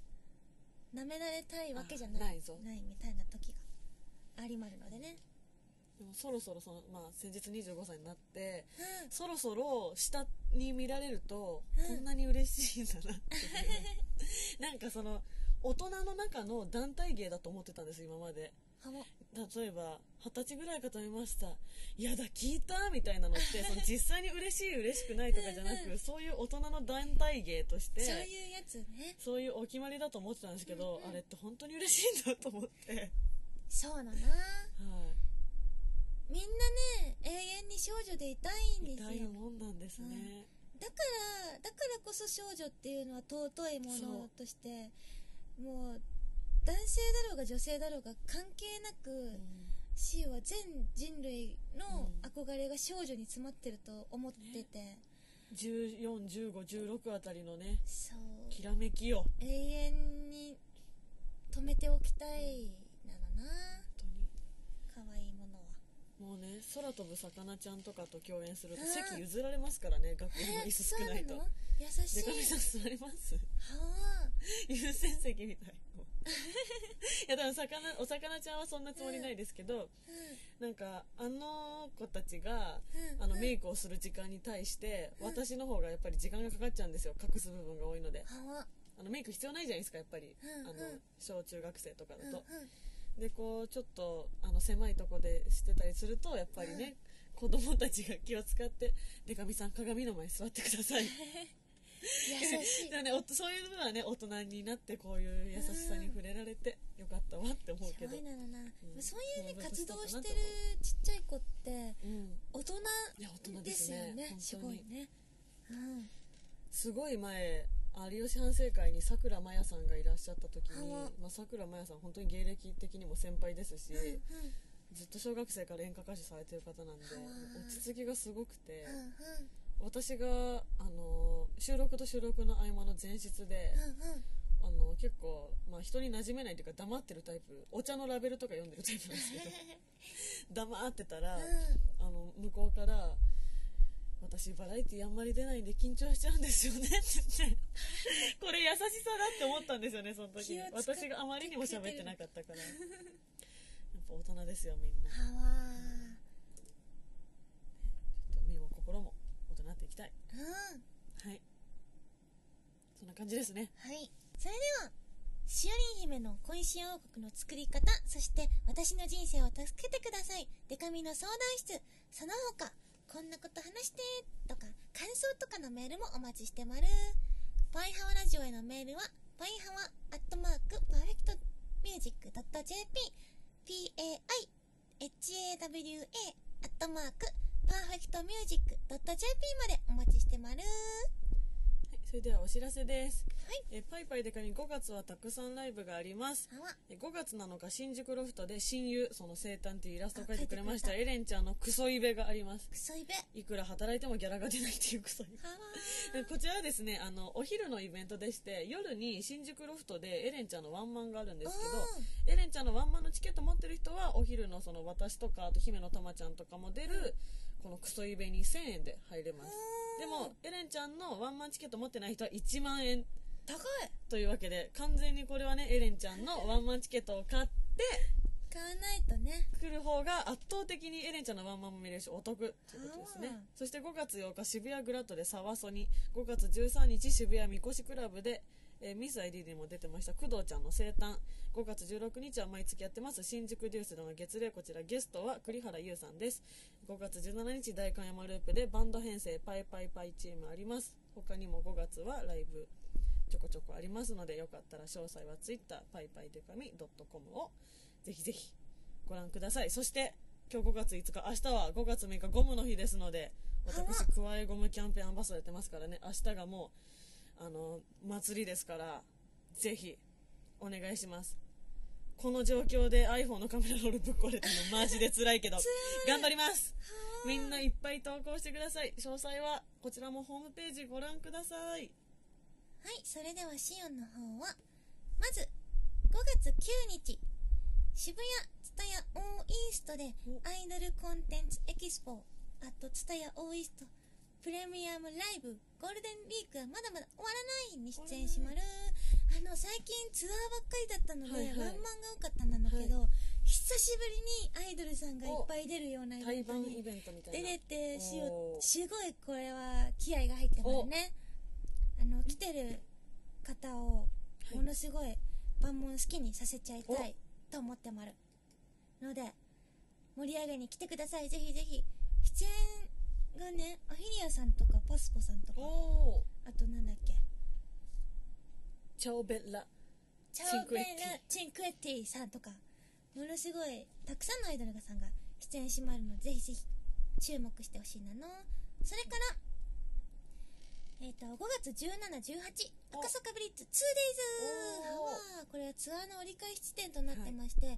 舐められたいわけじゃないあないぞ。ないみたいな時がありまるのでね。でもそろそろその、まあ、先日25歳になってうん。そろそろ下に見られると、うん。こんなに嬉しいんだなって なんかその大人の中の団体芸だと思ってたんです今まで例えば二十歳ぐらいかと思いました「やだ聞いた?」みたいなのってその実際に嬉しい嬉しくないとかじゃなくそういう大人の団体芸としてそういうやつね。そういうお決まりだと思ってたんですけど、あれって本当に嬉しいんだと思って、そうだな。はみんなね永遠に少女でいたいんい、ですよ。痛いもんなんですね、だからだからこそ少女っていうのは尊いものとしてもう男性だろうが女性だろうが関係なく、うん。シオは全人類の憧れが少女に詰まってると思ってて、141516あたりのねそう。きらめきよ。永遠に止めておきたいなのな。本当に。可愛い。ものはもうね空飛ぶ魚ちゃんとかと共演するとうん。席譲られますからね学校の椅子少ないと。優しい。でかみさん座ります？はあ。優先席みたい。いやでも魚お魚ちゃんはそんなつもりないですけど、なんかあの子たちが、うん。あのメイクをする時間に対して、私の方がやっぱり時間がかかっちゃうんですよ隠す部分が多いので。はあ。あのメイク必要ないじゃないですかやっぱり、うんあのうん小中学生とかだと、うんうんでこうちょっとあの狭いとこでしてたりするとやっぱりね、子供たちが気を使って「でかみさん鏡の前に座ってください」優しい。でもねおそういうのはね大人になってこういう優しさに触れられてよかったわって思うけど。すごいなのな、ん。そういうね活動してるちっちゃい子ってうん。大人でですすねよね。本当に。すごいね。うん。すごい前有吉反省会にさくらまやさんがいらっしゃった時にまあさくらまやさん本当に芸歴的にも先輩ですし、うんうん。ずっと小学生から演歌歌手されてる方なんで落ち着きがすごくて、うんうん。私があの収録と収録の合間の前室で、うんうん。あの結構、まあ、人に馴染めないというか黙ってるタイプお茶のラベルとか読んでるタイプなんですけど 黙ってたら、あの向こうから「私バラエティあんまり出ないんで緊張しちゃうんですよね」って言って。これ優しさだって思ったんですよねその時。私があまりにも喋ってなかったから。やっぱ大人ですよみんな。ちょはわっと身も心も大人っていきたい。うん。はい。そんな感じですね。はい。それではしおりん姫の恋汐王国の作り方そして私の人生を助けてください。でか美の相談室。その他こんなこと話してとか感想とかのメールもお待ちしてまる。ぱいはわラジオへのメールはパイハワアットマークパーフェクトミュージック .jp PAIHAWA アットマークパーフェクトミュージック .jp までお待ちしてまる、それではお知らせです、はい。えパイパイデカに5月はたくさんライブがあります。え5月7日新宿ロフトで親友その生誕っていうイラストを描いてくれましたエレンちゃんのクソイベがあります。クソイベ。はいくら働いてもギャラが出ないっていうクソイベ。こちらはですねあのお昼のイベントでして夜に新宿ロフトでエレンちゃんのワンマンがあるんですけどエレンちゃんのワンマンのチケット持ってる人はお昼のその私とかあと姫のたまちゃんとかも出るこのクソイベに1000円で入れます。でもエレンちゃんのワンマンチケット持ってない人は1万円高いというわけで完全にこれはねエレンちゃんのワンマンチケットを買って買わないとね。来る方が圧倒的にエレンちゃんのワンマンも見れるしお得ということですね。そして5月8日渋谷グラッドでサワソニ5月13日渋谷みこしクラブで、えーミス ID にも出てました。工藤ちゃんの生誕。5月16日は毎月やってます。新宿デュースでの月例こちらゲストは栗原優さんです。5月17日代官山ループでバンド編成パイパイパイチームあります。他にも5月はライブちょこちょこありますのでよかったら詳細は Twitter パイパイデカミ .com をぜひぜひご覧ください。そして今日5月5日明日は5月6日ゴムの日ですので私クワイゴムキャンペーンアンバサダーやってますからね。明日がもうあの祭りですからぜひお願いします。この状況で iPhone のカメラロールぶっ壊れたのマジで辛いけど 頑張ります。みんないっぱい投稿してください。詳細はこちらもホームページご覧ください。はいそれではシオンの方はまず5月9日渋谷ツタヤオーイーストでお。アイドルコンテンツエキスポあとツタヤオーイーストプレミアムライブゴールデンウィークはまだまだ終わらないに出演しまる。あの最近ツアーばっかりだったので、はいはい。ワンマンが多かったんだけど、久しぶりにアイドルさんがいっぱい出るようなイベ対ントにバンイベントみたい出なれてしおー。すごいこれは気合が入ってますね。あの来てる方をいものすごい万門好きにさせちゃいたいと思ってまるので盛り上げに来てください。ぜひぜひ。出演がねアフィリアさんとかパスポさんとか。おおあとなんだっけ。チャオベッラ。チャオベルチンクエッティ。さんとか。ものすごいたくさんのアイドルさんが出演しまるのでぜひぜひ注目してほしいなの。それからえっ、と5月1718お。赤坂ブリッツ 2days おー。はこれはツアーの折り返し地点となってまして、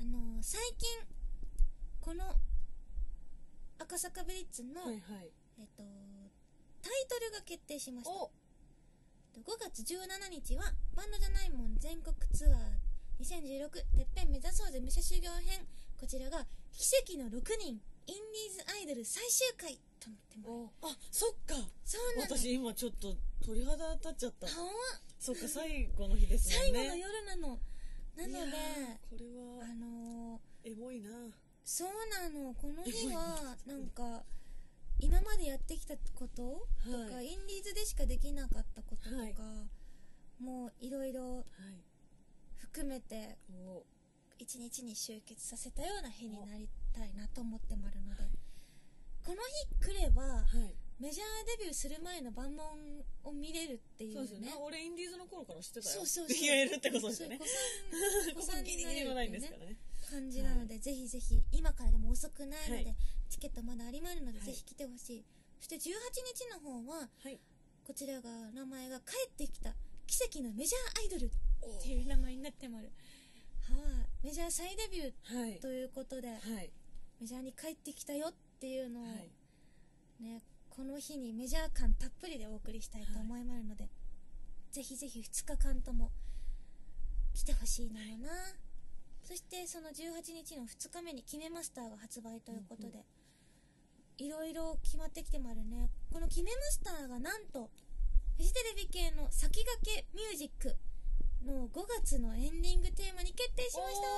あの最近この赤坂ブリッツの、はいはい。えっ、とタイトルが決定しました。お。5月17日はバンドじゃないもん全国ツアー2016てっぺん目指そうぜ武者修行編。こちらが奇跡の6人。インディーズアイドル最終回となってます。おあそっか。そうなの。私今ちょっと鳥肌立っちゃった。は。そっか最後の日ですもんね。最後の夜なの。なのでこれあはのーエモいなそうなの。この日はなんか今までやってきたこととか、はい。インディーズでしかできなかったこととか、はい。もういろいろはい。含めてお。一日に集結させたような日になりたいなと思ってまるのでこの日来ればはい。メジャーデビューする前の万問を見れるっていうそうですよね。ね俺インディーズの頃から知ってたよ。そうそうそう。言えるってことですよね。子さん こギリギリのラインですからね感じなので、ぜひぜひ今からでも遅くないので、はい。チケットまだありますので、はい。ぜひ来てほしい。そして18日の方ははい。こちらが名前が帰ってきた奇跡のメジャーアイドルっおていう名前になってまる。はい。メジャー再デビューはい。ということで、はい。メジャーに帰ってきたよっていうのを、はい。ね、この日にメジャー感たっぷりでお送りしたいと思いますので、ぜひぜひ2日間とも来てほしいのよな、そしてその18日の2日目に「キメマスター」が発売ということで、いろいろ決まってきてもあるね。この「キメマスター」がなんとフジテレビ系の先駆けミュージックの5月のエンディングテーマに決定しました。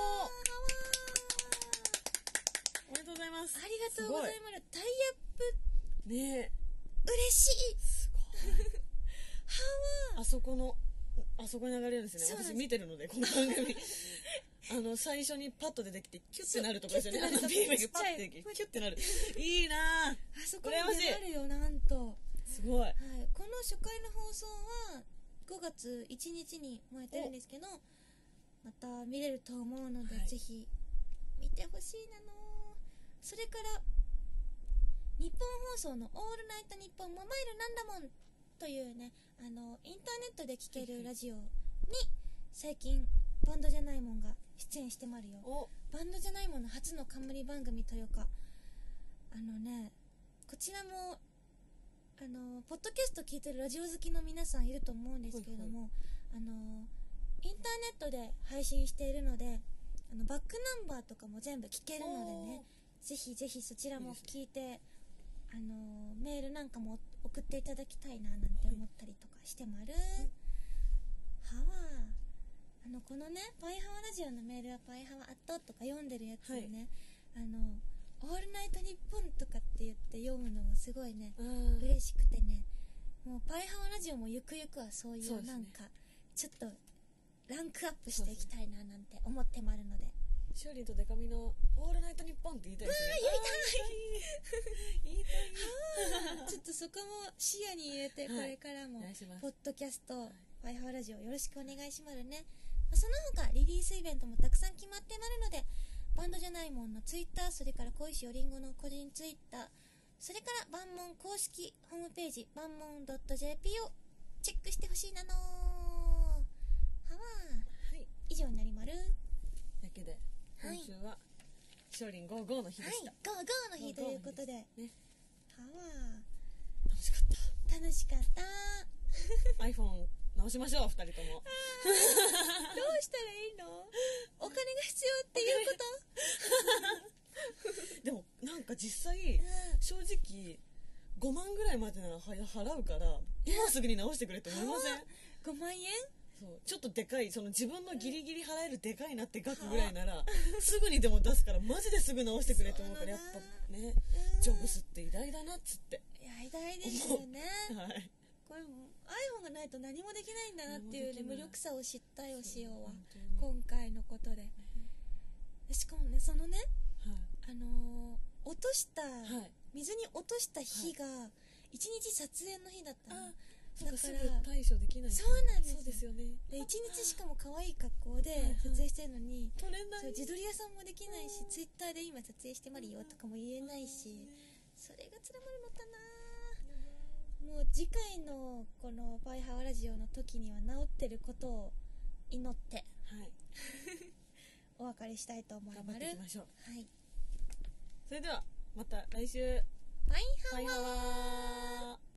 おめでとうございます。ーありがとうございます。タイアップ。ねえ。嬉しい。すごい。はあそこのあそこに流れるんですね。私見てるのでこの番組 あの最初にパッと出てきてキュッてなるとこですよね。あビームがパッてキュッてなる。いいなぁ。あそこに羨ましい。出られるよなんと、すごい。はい、この初回の放送は5月1日にもやってるんですけどまた見れると思うので、はい。ぜひ見てほしいなのそれから日本放送の「オールナイトニッポンモバイルなんだもん」というねあのインターネットで聴けるラジオに最近バンドじゃないもんが出演してまるよ。お。バンドじゃないもの初の冠番組というか。あのねこちらもあのポッドキャスト聞いてるラジオ好きの皆さんいると思うんですけれども、あのインターネットで配信しているのであのバックナンバーとかも全部聞けるのでねぜひぜひそちらも聞いてあのメールなんかも送っていただきたいななんて思ったりとかしてまる、はわあのこのね「パイハワラジオ」のメールは「パイハワアット」とか読んでるやつをね、あの「オールナイトニッポン」とかって言って読むのもすごいねうん。嬉しくてね。もうパイハワラジオもゆくゆくはそういそうなんかちょっとランクアップしていきたいななんて思ってまるので。しおりんとデカミの「オールナイトニッポン」って言いたいですね。言いたい。言いたい。ちょっとそこも視野に入れてこはい。れからもポッドキャストいパイハワラジオよろしくお願いしますね。まあその他リリースイベントもたくさん決まってまるのでバンドじゃないもんのツイッターそれから小石おりんごの個人ツイッターそれから万門公式ホームページ万門 .jp をチェックしてほしいなのはわはい。以上になりまる。だけではい。今週はしおりん55の日はいでした、ゴーゴーの日ということで。はね。わ楽しかっ楽しかったた iPhone 直しましょう2人とも。どうしたらいいの？お金が必要っていうこと？でもなんか実際正直5万ぐらいまでならは払うから今すぐに直してくれって思いません？5万円？そうちょっとでかいその自分のギリギリ払えるでかいなって額ぐらいなら すぐにでも出すからマジですぐ直してくれって思うからやっぱねジョブスって偉大だなっつって。偉大ですよね。はい。これも iPhone がないと何もできないんだなっていうね無力さを知ったよしおは今回のことで。しかもねそのねはい。あのー落とした、はい。水に落とした日が一日撮影の日だったの。あそうかすぐだから対処できないそうなんですよ。ね。で一日しかも可愛い格好ではいはい。撮影してるのに、取れない。自撮り屋さんもできないしツイッターで今撮影してまるよとかも言えないしそれがつらまるのかなもう次回のこの「パイハワラジオ」の時には治ってることを祈ってはい。お別れしたいと思い頑張ますっていきましょう。はい。それではまた来週。パイハバイハワー